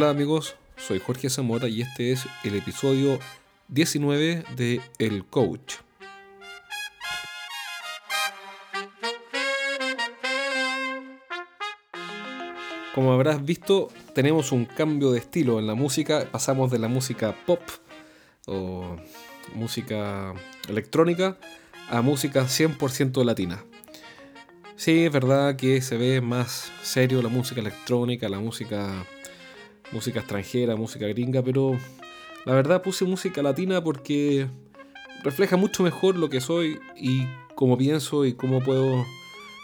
Hola amigos, soy Jorge Zamora y este es el episodio 19 de El Coach. Como habrás visto, tenemos un cambio de estilo en la música. Pasamos de la música pop o música electrónica a música 100% latina. Sí, es verdad que se ve más serio la música electrónica, la música música extranjera, música gringa, pero la verdad puse música latina porque refleja mucho mejor lo que soy y cómo pienso y cómo puedo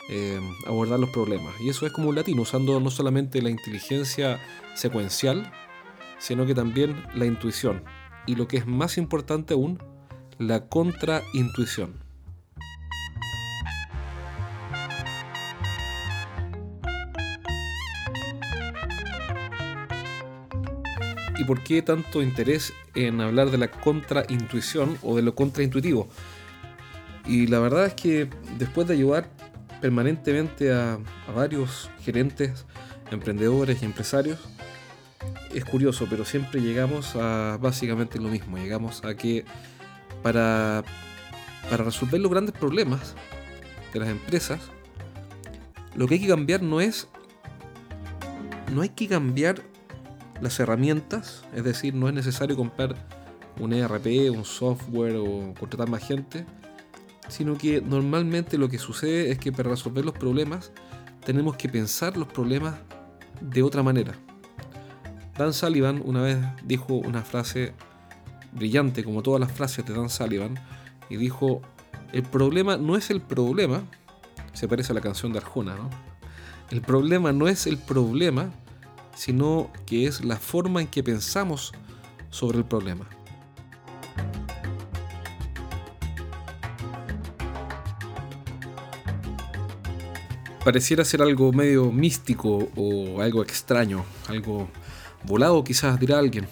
eh, abordar los problemas. Y eso es como un latino, usando no solamente la inteligencia secuencial, sino que también la intuición. Y lo que es más importante aún, la contraintuición. ¿Y por qué tanto interés en hablar de la contraintuición o de lo contraintuitivo? Y la verdad es que después de ayudar permanentemente a, varios gerentes, emprendedores y empresarios, es curioso, pero siempre llegamos a básicamente lo mismo. Llegamos a que para, para resolver los grandes problemas de las empresas, lo que hay que cambiar no es. No hay que cambiar las herramientas, es decir, no es necesario comprar un ERP, un software o contratar más gente, sino que normalmente lo que sucede es que para resolver los problemas tenemos que pensar los problemas de otra manera. Dan Sullivan una vez dijo una frase brillante, como todas las frases de Dan Sullivan, y dijo, el problema no es el problema, se parece a la canción de Arjona, ¿no? El problema no es el problema, sino que es la forma en que pensamos sobre el problema. Pareciera ser algo medio místico o algo extraño, algo volado quizás dirá alguien.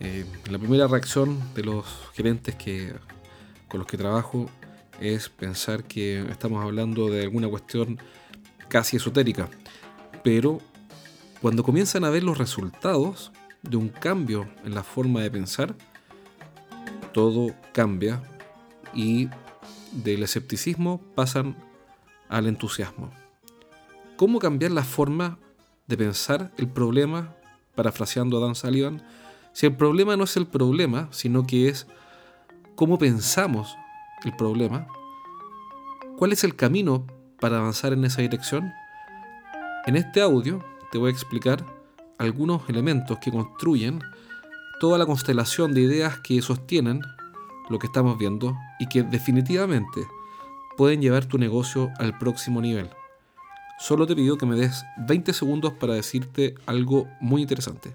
Eh, la primera reacción de los gerentes que, con los que trabajo es pensar que estamos hablando de alguna cuestión casi esotérica, pero cuando comienzan a ver los resultados de un cambio en la forma de pensar, todo cambia y del escepticismo pasan al entusiasmo. ¿Cómo cambiar la forma de pensar el problema, parafraseando a Dan Sullivan, si el problema no es el problema, sino que es cómo pensamos el problema? ¿Cuál es el camino para avanzar en esa dirección? En este audio te voy a explicar algunos elementos que construyen toda la constelación de ideas que sostienen lo que estamos viendo y que definitivamente pueden llevar tu negocio al próximo nivel. Solo te pido que me des 20 segundos para decirte algo muy interesante.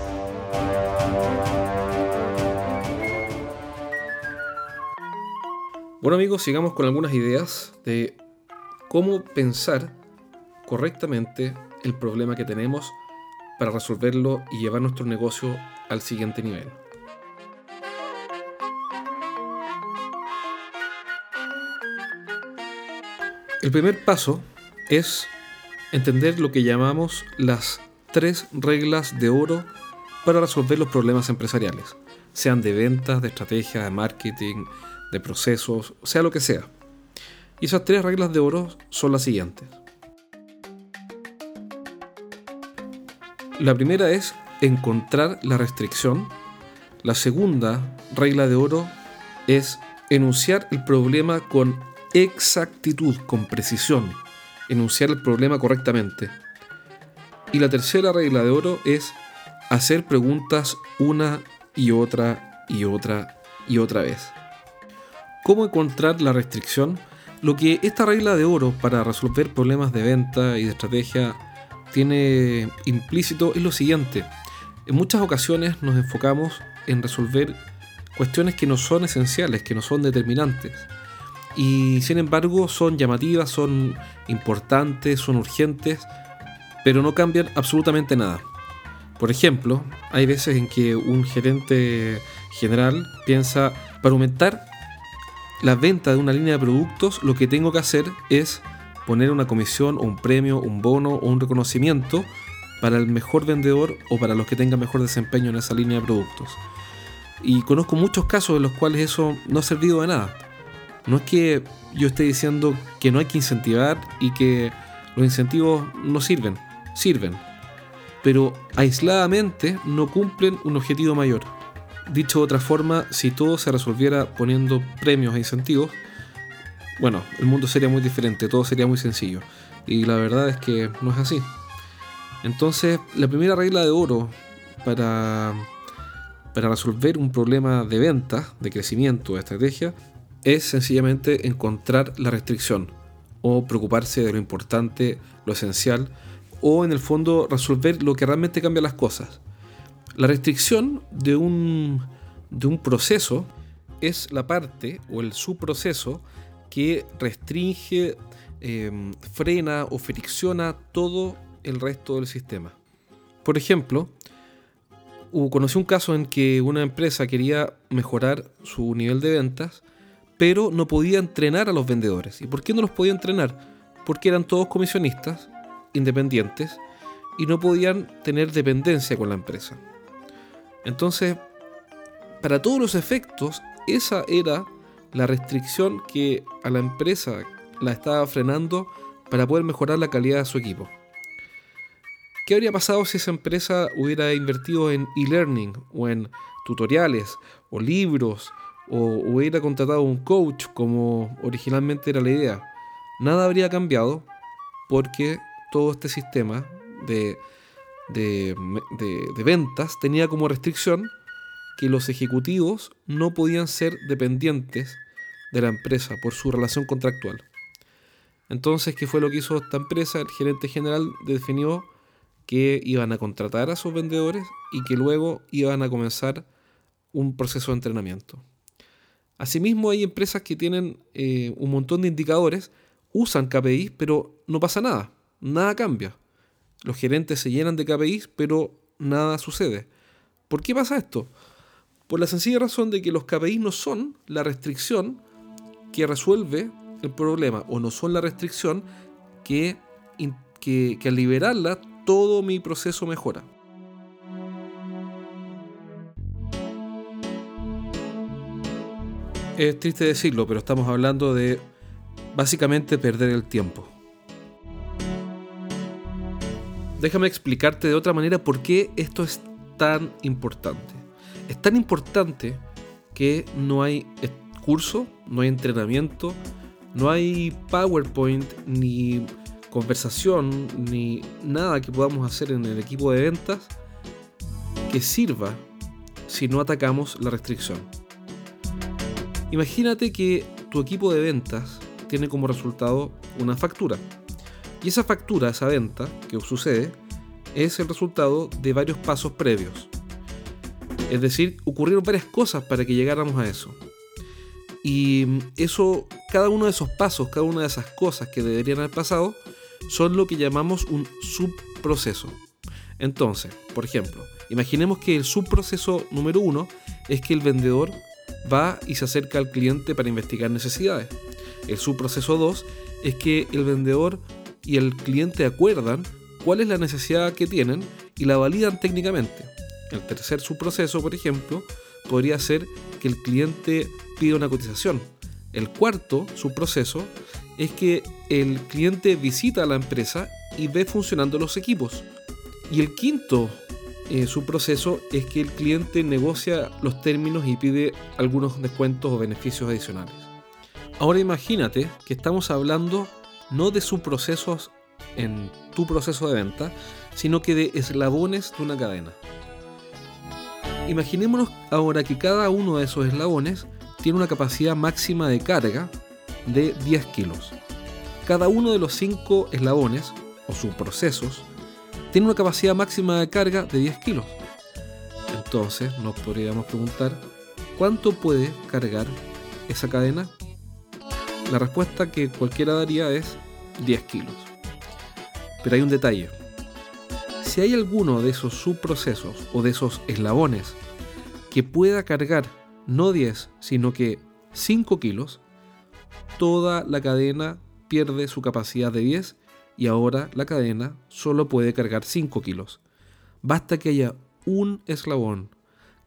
Bueno amigos, sigamos con algunas ideas de cómo pensar correctamente el problema que tenemos para resolverlo y llevar nuestro negocio al siguiente nivel. El primer paso es entender lo que llamamos las tres reglas de oro para resolver los problemas empresariales, sean de ventas, de estrategia, de marketing, de procesos, sea lo que sea. Y esas tres reglas de oro son las siguientes. La primera es encontrar la restricción. La segunda regla de oro es enunciar el problema con exactitud, con precisión. Enunciar el problema correctamente. Y la tercera regla de oro es hacer preguntas una y otra y otra y otra vez cómo encontrar la restricción, lo que esta regla de oro para resolver problemas de venta y de estrategia tiene implícito es lo siguiente. En muchas ocasiones nos enfocamos en resolver cuestiones que no son esenciales, que no son determinantes. Y sin embargo son llamativas, son importantes, son urgentes, pero no cambian absolutamente nada. Por ejemplo, hay veces en que un gerente general piensa, para aumentar la venta de una línea de productos, lo que tengo que hacer es poner una comisión un premio, un bono o un reconocimiento para el mejor vendedor o para los que tengan mejor desempeño en esa línea de productos. Y conozco muchos casos en los cuales eso no ha servido de nada. No es que yo esté diciendo que no hay que incentivar y que los incentivos no sirven, sirven, pero aisladamente no cumplen un objetivo mayor. Dicho de otra forma, si todo se resolviera poniendo premios e incentivos, bueno, el mundo sería muy diferente, todo sería muy sencillo. Y la verdad es que no es así. Entonces, la primera regla de oro para, para resolver un problema de venta, de crecimiento, de estrategia, es sencillamente encontrar la restricción o preocuparse de lo importante, lo esencial, o en el fondo resolver lo que realmente cambia las cosas. La restricción de un, de un proceso es la parte o el subproceso que restringe, em, frena o fricciona todo el resto del sistema. Por ejemplo, conocí un caso en que una empresa quería mejorar su nivel de ventas, pero no podía entrenar a los vendedores. ¿Y por qué no los podía entrenar? Porque eran todos comisionistas, independientes, y no podían tener dependencia con la empresa. Entonces, para todos los efectos, esa era la restricción que a la empresa la estaba frenando para poder mejorar la calidad de su equipo. ¿Qué habría pasado si esa empresa hubiera invertido en e-learning o en tutoriales o libros o hubiera contratado un coach como originalmente era la idea? Nada habría cambiado porque todo este sistema de, de, ventas tenía como restricción que los ejecutivos no podían ser dependientes de la empresa por su relación contractual. Entonces, ¿qué fue lo que hizo esta empresa? El gerente general definió que iban a contratar a sus vendedores y que luego iban a comenzar un proceso de entrenamiento. Asimismo, hay empresas que tienen eh, un montón de indicadores, usan KPIs, pero no pasa nada, nada cambia. Los gerentes se llenan de KPIs, pero nada sucede. ¿Por qué pasa esto? Por la sencilla razón de que los KPIs no son la restricción que resuelve el problema o no son la restricción que, que, al liberarla todo mi proceso mejora. Es triste decirlo, pero estamos hablando de básicamente perder el tiempo. Déjame explicarte de otra manera por qué esto es tan importante es tan importante que no hay curso, no hay entrenamiento, no hay PowerPoint, ni conversación, ni nada que podamos hacer en el equipo de ventas que sirva si no atacamos la restricción. Imagínate que tu equipo de ventas tiene como resultado una factura. Y esa factura, esa venta que sucede, es el resultado de varios pasos previos. Es decir, ocurrieron varias cosas para que llegáramos a eso. Y eso, cada uno de esos pasos, cada una de esas cosas que deberían haber pasado, son lo que llamamos un subproceso. Entonces, por ejemplo, imaginemos que el subproceso número uno es que el vendedor va y se acerca al cliente para investigar necesidades. El subproceso 2 es que el vendedor y el cliente acuerdan cuál es la necesidad que tienen y la validan técnicamente. El tercer subproceso, por ejemplo, podría ser que el cliente pida una cotización. El cuarto subproceso es que el cliente visita a la empresa y ve funcionando los equipos. Y el quinto eh, subproceso es que el cliente negocia los términos y pide algunos descuentos o beneficios adicionales. Ahora imagínate que estamos hablando no de subprocesos en tu proceso de venta, sino que de eslabones de una cadena. Imaginémonos ahora que cada uno de esos eslabones tiene una capacidad máxima de carga de 10 kilos. Cada uno de los 5 eslabones o subprocesos tiene una capacidad máxima de carga de 10 kilos. Entonces nos podríamos preguntar, ¿cuánto puede cargar esa cadena? La respuesta que cualquiera daría es 10 kilos. Pero hay un detalle. Si hay alguno de esos subprocesos o de esos eslabones que pueda cargar no 10, sino que 5 kilos, toda la cadena pierde su capacidad de 10 y ahora la cadena solo puede cargar 5 kilos. Basta que haya un eslabón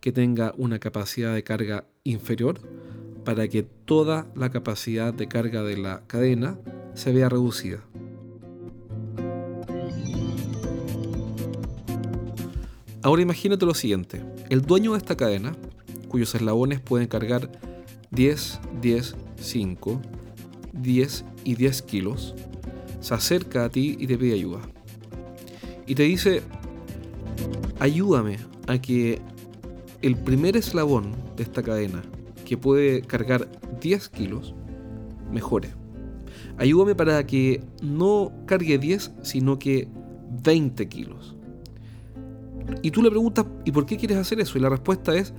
que tenga una capacidad de carga inferior para que toda la capacidad de carga de la cadena se vea reducida. Ahora imagínate lo siguiente, el dueño de esta cadena, cuyos eslabones pueden cargar 10, 10, 5, 10 y 10 kilos, se acerca a ti y te pide ayuda. Y te dice, ayúdame a que el primer eslabón de esta cadena, que puede cargar 10 kilos, mejore. Ayúdame para que no cargue 10, sino que 20 kilos. Y tú le preguntas, ¿y por qué quieres hacer eso? Y la respuesta es,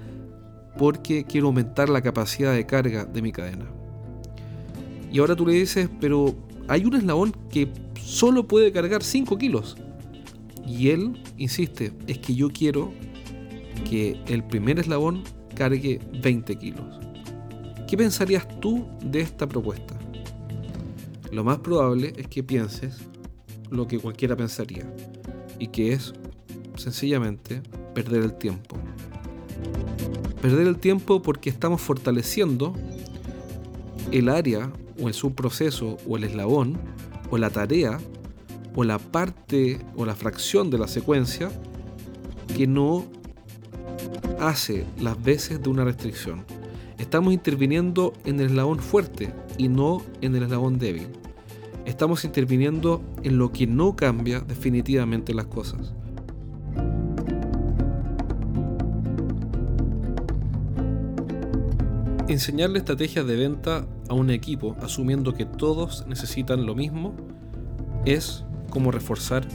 porque quiero aumentar la capacidad de carga de mi cadena. Y ahora tú le dices, pero hay un eslabón que solo puede cargar 5 kilos. Y él insiste, es que yo quiero que el primer eslabón cargue 20 kilos. ¿Qué pensarías tú de esta propuesta? Lo más probable es que pienses lo que cualquiera pensaría, y que es sencillamente perder el tiempo. Perder el tiempo porque estamos fortaleciendo el área o el subproceso o el eslabón o la tarea o la parte o la fracción de la secuencia que no hace las veces de una restricción. Estamos interviniendo en el eslabón fuerte y no en el eslabón débil. Estamos interviniendo en lo que no cambia definitivamente las cosas. Enseñarle estrategias de venta a un equipo asumiendo que todos necesitan lo mismo es como reforzar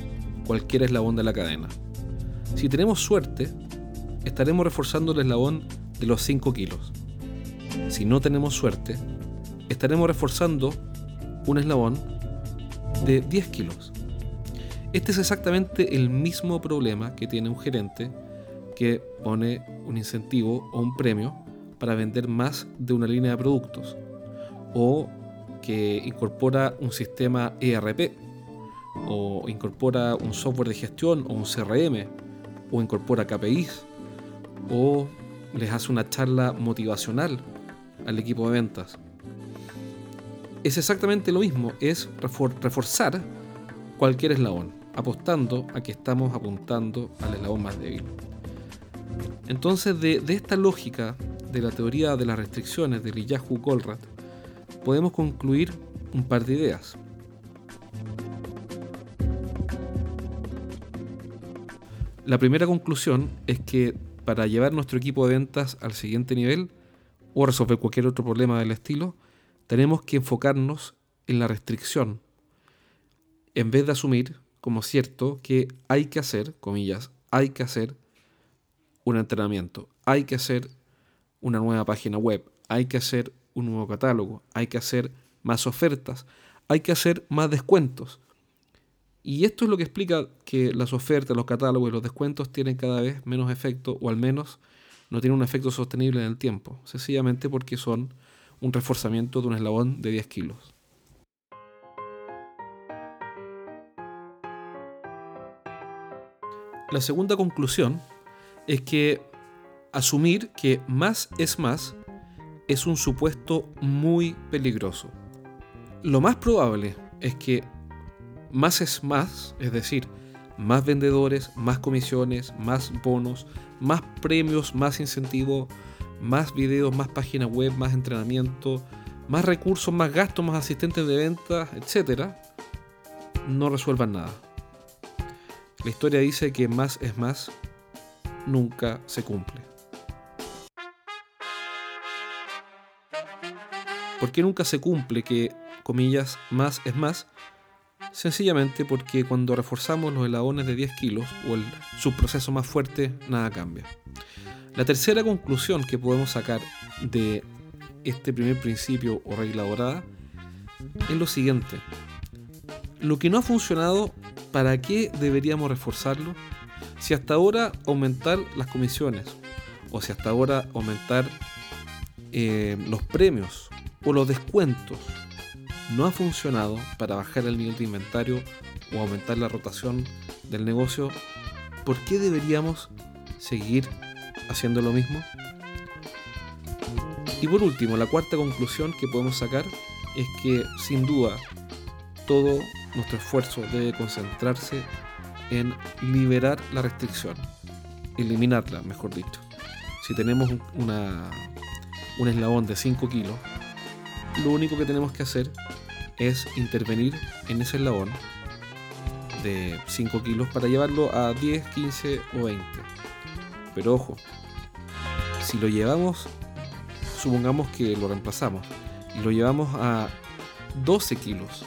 cualquier eslabón de la cadena. Si tenemos suerte, estaremos reforzando el eslabón de los 5 kilos. Si no tenemos suerte, estaremos reforzando un eslabón de 10 kilos. Este es exactamente el mismo problema que tiene un gerente que pone un incentivo o un premio para vender más de una línea de productos o que incorpora un sistema ERP o incorpora un software de gestión o un CRM o incorpora KPIs o les hace una charla motivacional al equipo de ventas. Es exactamente lo mismo, es reforzar cualquier eslabón, apostando a que estamos apuntando al eslabón más débil. Entonces, de, esta lógica de la teoría de las restricciones de Yahoo Goldratt, podemos concluir un par de ideas. La primera conclusión es que para llevar nuestro equipo de ventas al siguiente nivel o resolver cualquier otro problema del estilo, tenemos que enfocarnos en la restricción, en vez de asumir como cierto que hay que hacer, comillas, hay que hacer un entrenamiento, hay que hacer una nueva página web, hay que hacer un nuevo catálogo, hay que hacer más ofertas, hay que hacer más descuentos. Y esto es lo que explica que las ofertas, los catálogos y los descuentos tienen cada vez menos efecto, o al menos no tienen un efecto sostenible en el tiempo, sencillamente porque son un reforzamiento de un eslabón de 10 kilos. La segunda conclusión es que asumir que más es más es un supuesto muy peligroso. Lo más probable es que más es más, es decir, más vendedores, más comisiones, más bonos, más premios, más incentivos, más videos, más página web, más entrenamiento, más recursos, más gastos, más asistentes de ventas, etc., no resuelvan nada. La historia dice que más es más nunca se cumple. ¿Por qué nunca se cumple que, comillas, más es más? Sencillamente porque cuando reforzamos los eslabones de 10 kilos o el subproceso más fuerte, nada cambia. La tercera conclusión que podemos sacar de este primer principio o regla dorada es lo siguiente. Lo que no ha funcionado, ¿para qué deberíamos reforzarlo? Si hasta ahora aumentar las comisiones o si hasta ahora aumentar eh, los premios o los descuentos no ha funcionado para bajar el nivel de inventario o aumentar la rotación del negocio, ¿por qué deberíamos seguir haciendo lo mismo? Y por último, la cuarta conclusión que podemos sacar es que sin duda todo nuestro esfuerzo debe concentrarse en liberar la restricción, eliminarla, mejor dicho. Si tenemos una, un eslabón de 5 kilos, lo único que tenemos que hacer es intervenir en ese eslabón de 5 kilos para llevarlo a 10, 15 o 20. Pero ojo, si lo llevamos, supongamos que lo reemplazamos y lo llevamos a 12 kilos,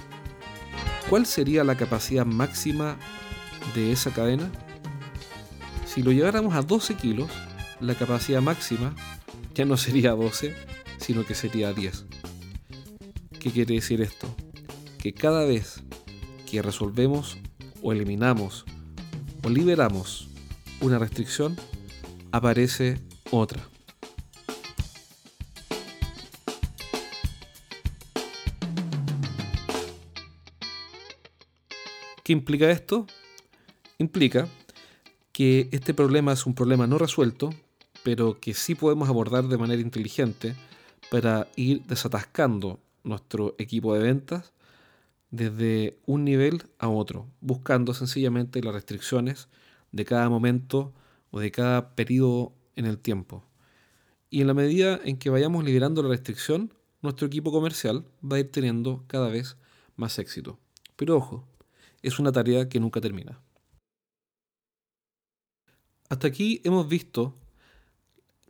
¿cuál sería la capacidad máxima de esa cadena? Si lo lleváramos a 12 kilos, la capacidad máxima ya no sería 12, sino que sería 10. ¿Qué quiere decir esto? Que cada vez que resolvemos o eliminamos o liberamos una restricción, aparece otra. ¿Qué implica esto? Implica que este problema es un problema no resuelto, pero que sí podemos abordar de manera inteligente para ir desatascando nuestro equipo de ventas desde un nivel a otro, buscando sencillamente las restricciones de cada momento o de cada periodo en el tiempo. Y en la medida en que vayamos liberando la restricción, nuestro equipo comercial va a ir teniendo cada vez más éxito. Pero ojo, es una tarea que nunca termina. Hasta aquí hemos visto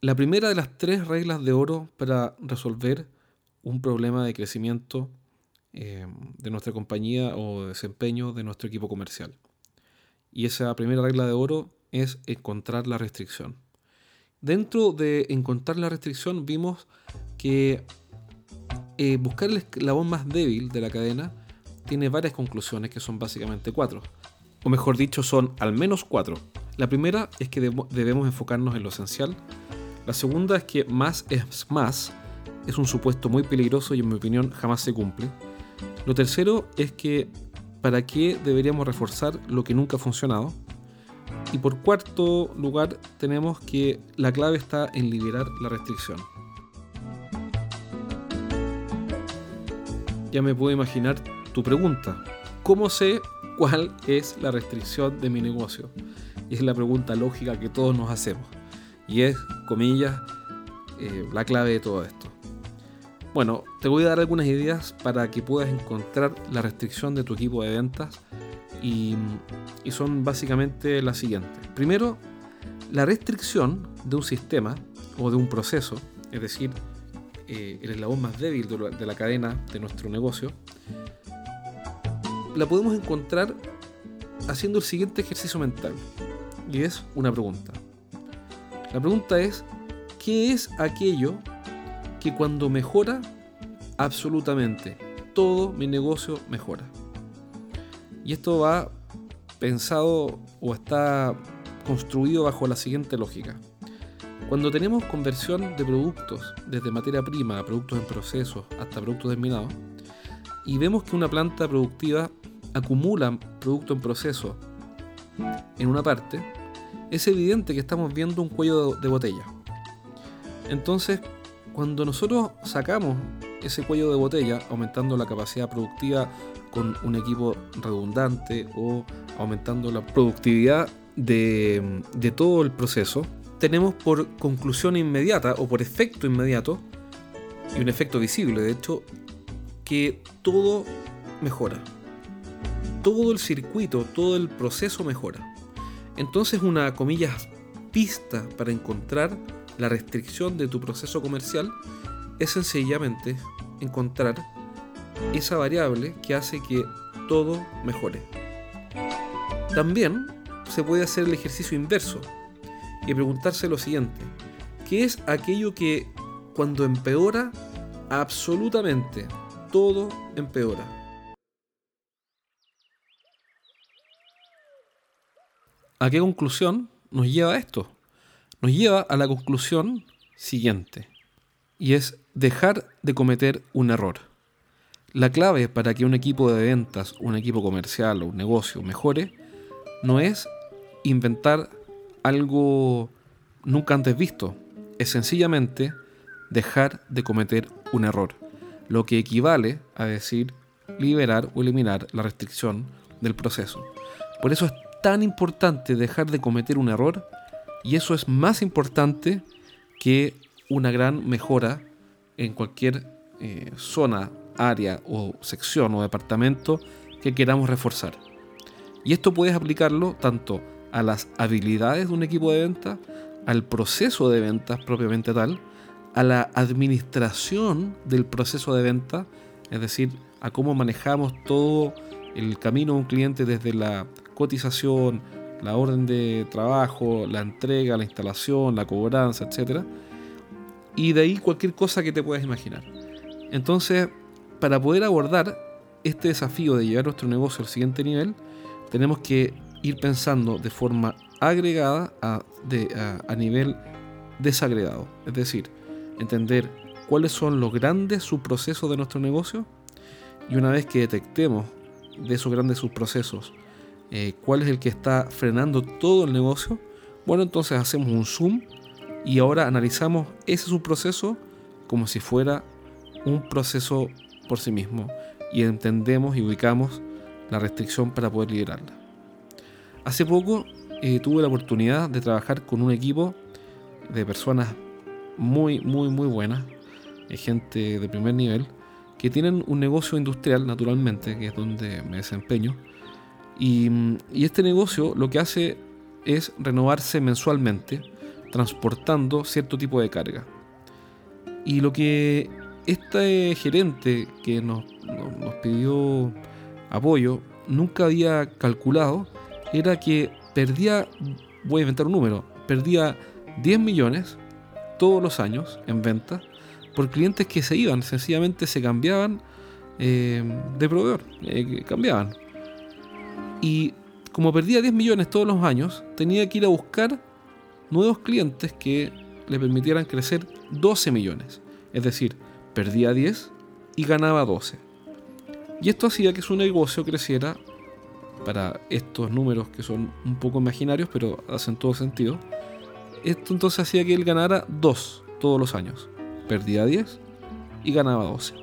la primera de las tres reglas de oro para resolver un problema de crecimiento eh, de nuestra compañía o desempeño de nuestro equipo comercial. Y esa primera regla de oro es encontrar la restricción. Dentro de encontrar la restricción vimos que eh, buscar el eslabón más débil de la cadena tiene varias conclusiones que son básicamente cuatro. O mejor dicho, son al menos cuatro. La primera es que debemos enfocarnos en lo esencial. La segunda es que más es más es un supuesto muy peligroso y en mi opinión jamás se cumple. Lo tercero es que para qué deberíamos reforzar lo que nunca ha funcionado. Y por cuarto lugar tenemos que la clave está en liberar la restricción. Ya me puedo imaginar tu pregunta. ¿Cómo sé cuál es la restricción de mi negocio? Es la pregunta lógica que todos nos hacemos. Y es, comillas, eh, la clave de todo esto. Bueno, te voy a dar algunas ideas para que puedas encontrar la restricción de tu equipo de ventas y, son básicamente las siguientes. Primero, la restricción de un sistema o de un proceso, es decir, eh, el eslabón más débil de la cadena de nuestro negocio, la podemos encontrar haciendo el siguiente ejercicio mental. Y es una pregunta. La pregunta es, ¿qué es aquello que cuando mejora, absolutamente todo mi negocio mejora. Y esto va pensado o está construido bajo la siguiente lógica. Cuando tenemos conversión de productos, desde materia prima a productos en proceso hasta productos terminados, y vemos que una planta productiva acumula producto en proceso en una parte, es evidente que estamos viendo un cuello de botella. Entonces, cuando nosotros sacamos ese cuello de botella, aumentando la capacidad productiva con un equipo redundante o aumentando la productividad de, todo el proceso, tenemos por conclusión inmediata o por efecto inmediato, y un efecto visible de hecho, que todo mejora. Todo el circuito, todo el proceso mejora. Entonces una, comillas, pista para encontrar la restricción de tu proceso comercial es sencillamente encontrar esa variable que hace que todo mejore. También se puede hacer el ejercicio inverso y preguntarse lo siguiente. ¿Qué es aquello que cuando empeora, absolutamente todo empeora? ¿A qué conclusión nos lleva esto? Nos lleva a la conclusión siguiente, y es dejar de cometer un error. La clave para que un equipo de ventas, un equipo comercial o un negocio mejore no es inventar algo nunca antes visto, es sencillamente dejar de cometer un error, lo que equivale a decir liberar o eliminar la restricción del proceso. Por eso es tan importante dejar de cometer un error y eso es más importante que una gran mejora en cualquier eh, zona, área o sección o departamento que queramos reforzar. Y esto puedes aplicarlo tanto a las habilidades de un equipo de venta, al proceso de ventas propiamente tal, a la administración del proceso de venta, es decir, a cómo manejamos todo el camino de un cliente desde la cotización, la orden de trabajo, la entrega, la instalación, la cobranza, etc. Y de ahí cualquier cosa que te puedas imaginar. Entonces, para poder abordar este desafío de llevar nuestro negocio al siguiente nivel, tenemos que ir pensando de forma agregada a, a, nivel desagregado. Es decir, entender cuáles son los grandes subprocesos de nuestro negocio y una vez que detectemos de esos grandes subprocesos eh, cuál es el que está frenando todo el negocio, bueno, entonces hacemos un zoom y ahora analizamos ese subproceso como si fuera un proceso por sí mismo y entendemos y ubicamos la restricción para poder liderarla. Hace poco eh, tuve la oportunidad de trabajar con un equipo de personas muy, muy, muy buenas, eh, gente de primer nivel, que tienen un negocio industrial naturalmente, que es donde me desempeño, y, este negocio lo que hace es renovarse mensualmente, transportando cierto tipo de carga. Y lo que este gerente que nos, nos, pidió apoyo nunca había calculado era que perdía, voy a inventar un número, perdía 10 millones todos los años en venta por clientes que se iban, sencillamente se cambiaban eh, de proveedor, eh, cambiaban. Y como perdía 10 millones todos los años, tenía que ir a buscar nuevos clientes que le permitieran crecer 12 millones. Es decir, perdía 10 y ganaba 12. Y esto hacía que su negocio creciera para estos números que son un poco imaginarios, pero hacen todo sentido. Esto entonces hacía que él ganara 2 todos los años. Perdía 10 y ganaba 12.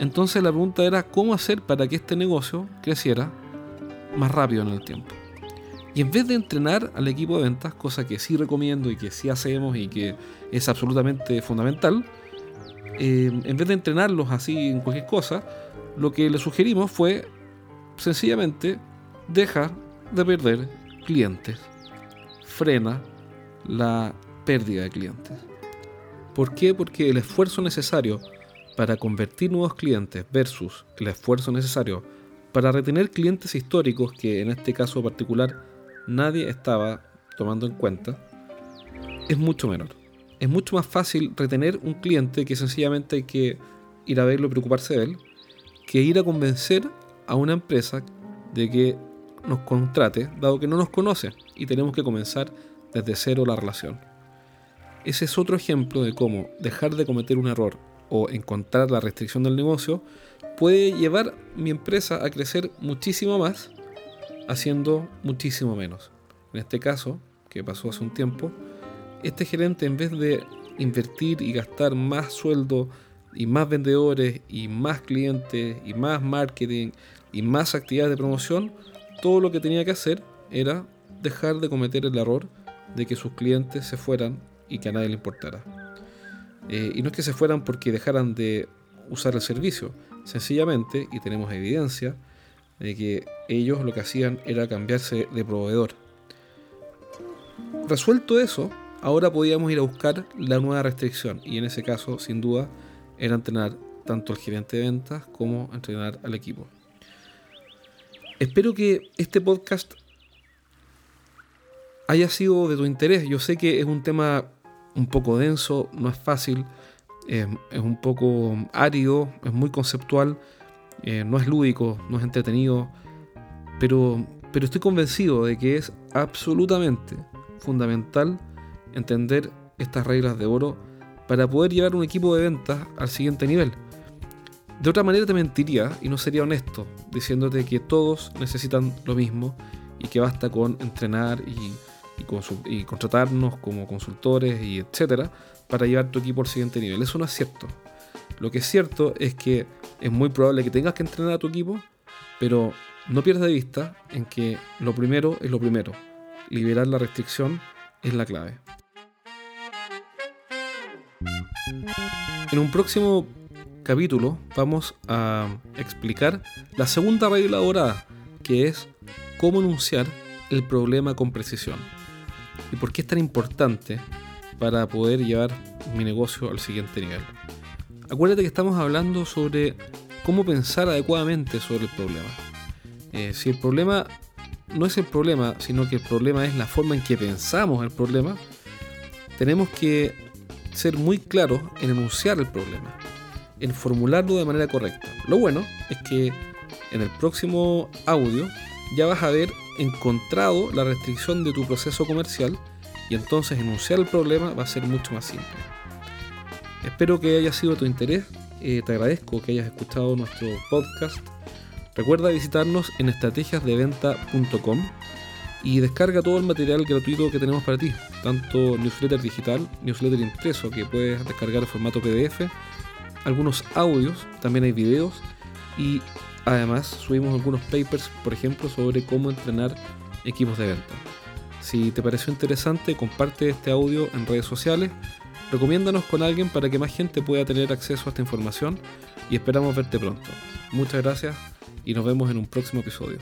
Entonces la pregunta era cómo hacer para que este negocio creciera más rápido en el tiempo. Y en vez de entrenar al equipo de ventas, cosa que sí recomiendo y que sí hacemos y que es absolutamente fundamental, eh, en vez de entrenarlos así en cualquier cosa, lo que le sugerimos fue sencillamente deja de perder clientes, frena la pérdida de clientes. ¿Por qué? Porque el esfuerzo necesario para convertir nuevos clientes versus el esfuerzo necesario para retener clientes históricos que en este caso particular nadie estaba tomando en cuenta, es mucho menor. Es mucho más fácil retener un cliente que sencillamente hay que ir a verlo y preocuparse de él, que ir a convencer a una empresa de que nos contrate, dado que no nos conoce y tenemos que comenzar desde cero la relación. Ese es otro ejemplo de cómo dejar de cometer un error o encontrar la restricción del negocio puede llevar mi empresa a crecer muchísimo más haciendo muchísimo menos. En este caso, que pasó hace un tiempo, este gerente en vez de invertir y gastar más sueldo y más vendedores y más clientes y más marketing y más actividades de promoción, todo lo que tenía que hacer era dejar de cometer el error de que sus clientes se fueran y que a nadie le importara. Eh, y no es que se fueran porque dejaran de usar el servicio, Sencillamente, y tenemos evidencia, de que ellos lo que hacían era cambiarse de proveedor. Resuelto eso, ahora podíamos ir a buscar la nueva restricción y en ese caso, sin duda, era entrenar tanto al gerente de ventas como entrenar al equipo. Espero que este podcast haya sido de tu interés. Yo sé que es un tema un poco denso, no es fácil, es un poco árido, es muy conceptual, eh, no es lúdico, no es entretenido, pero, pero estoy convencido de que es absolutamente fundamental entender estas reglas de oro para poder llevar un equipo de ventas al siguiente nivel. De otra manera te mentiría y no sería honesto diciéndote que todos necesitan lo mismo y que basta con entrenar y contratarnos como consultores y etcétera para llevar tu equipo al siguiente nivel. Eso no es cierto. Lo que es cierto es que es muy probable que tengas que entrenar a tu equipo, pero no pierdas de vista en que lo primero es lo primero. Liberar la restricción es la clave. En un próximo capítulo vamos a explicar la segunda regla dorada, que es cómo enunciar el problema con precisión y por qué es tan importante para poder llevar mi negocio al siguiente nivel. Acuérdate que estamos hablando sobre cómo pensar adecuadamente sobre el problema. Eh, si el problema no es el problema, sino que el problema es la forma en que pensamos el problema, tenemos que ser muy claros en enunciar el problema, en formularlo de manera correcta. Lo bueno es que en el próximo audio ya vas a haber encontrado la restricción de tu proceso comercial y entonces enunciar el problema va a ser mucho más simple. Espero que haya sido de tu interés, eh, te agradezco que hayas escuchado nuestro podcast. Recuerda visitarnos en estrategiasdeventa.com y descarga todo el material gratuito que tenemos para ti, tanto newsletter digital, newsletter impreso que puedes descargar en formato PDF, algunos audios, también hay videos y Además, subimos algunos papers, por ejemplo, sobre cómo entrenar equipos de venta. Si te pareció interesante, comparte este audio en redes sociales, recomiéndanos con alguien para que más gente pueda tener acceso a esta información y esperamos verte pronto. Muchas gracias y nos vemos en un próximo episodio.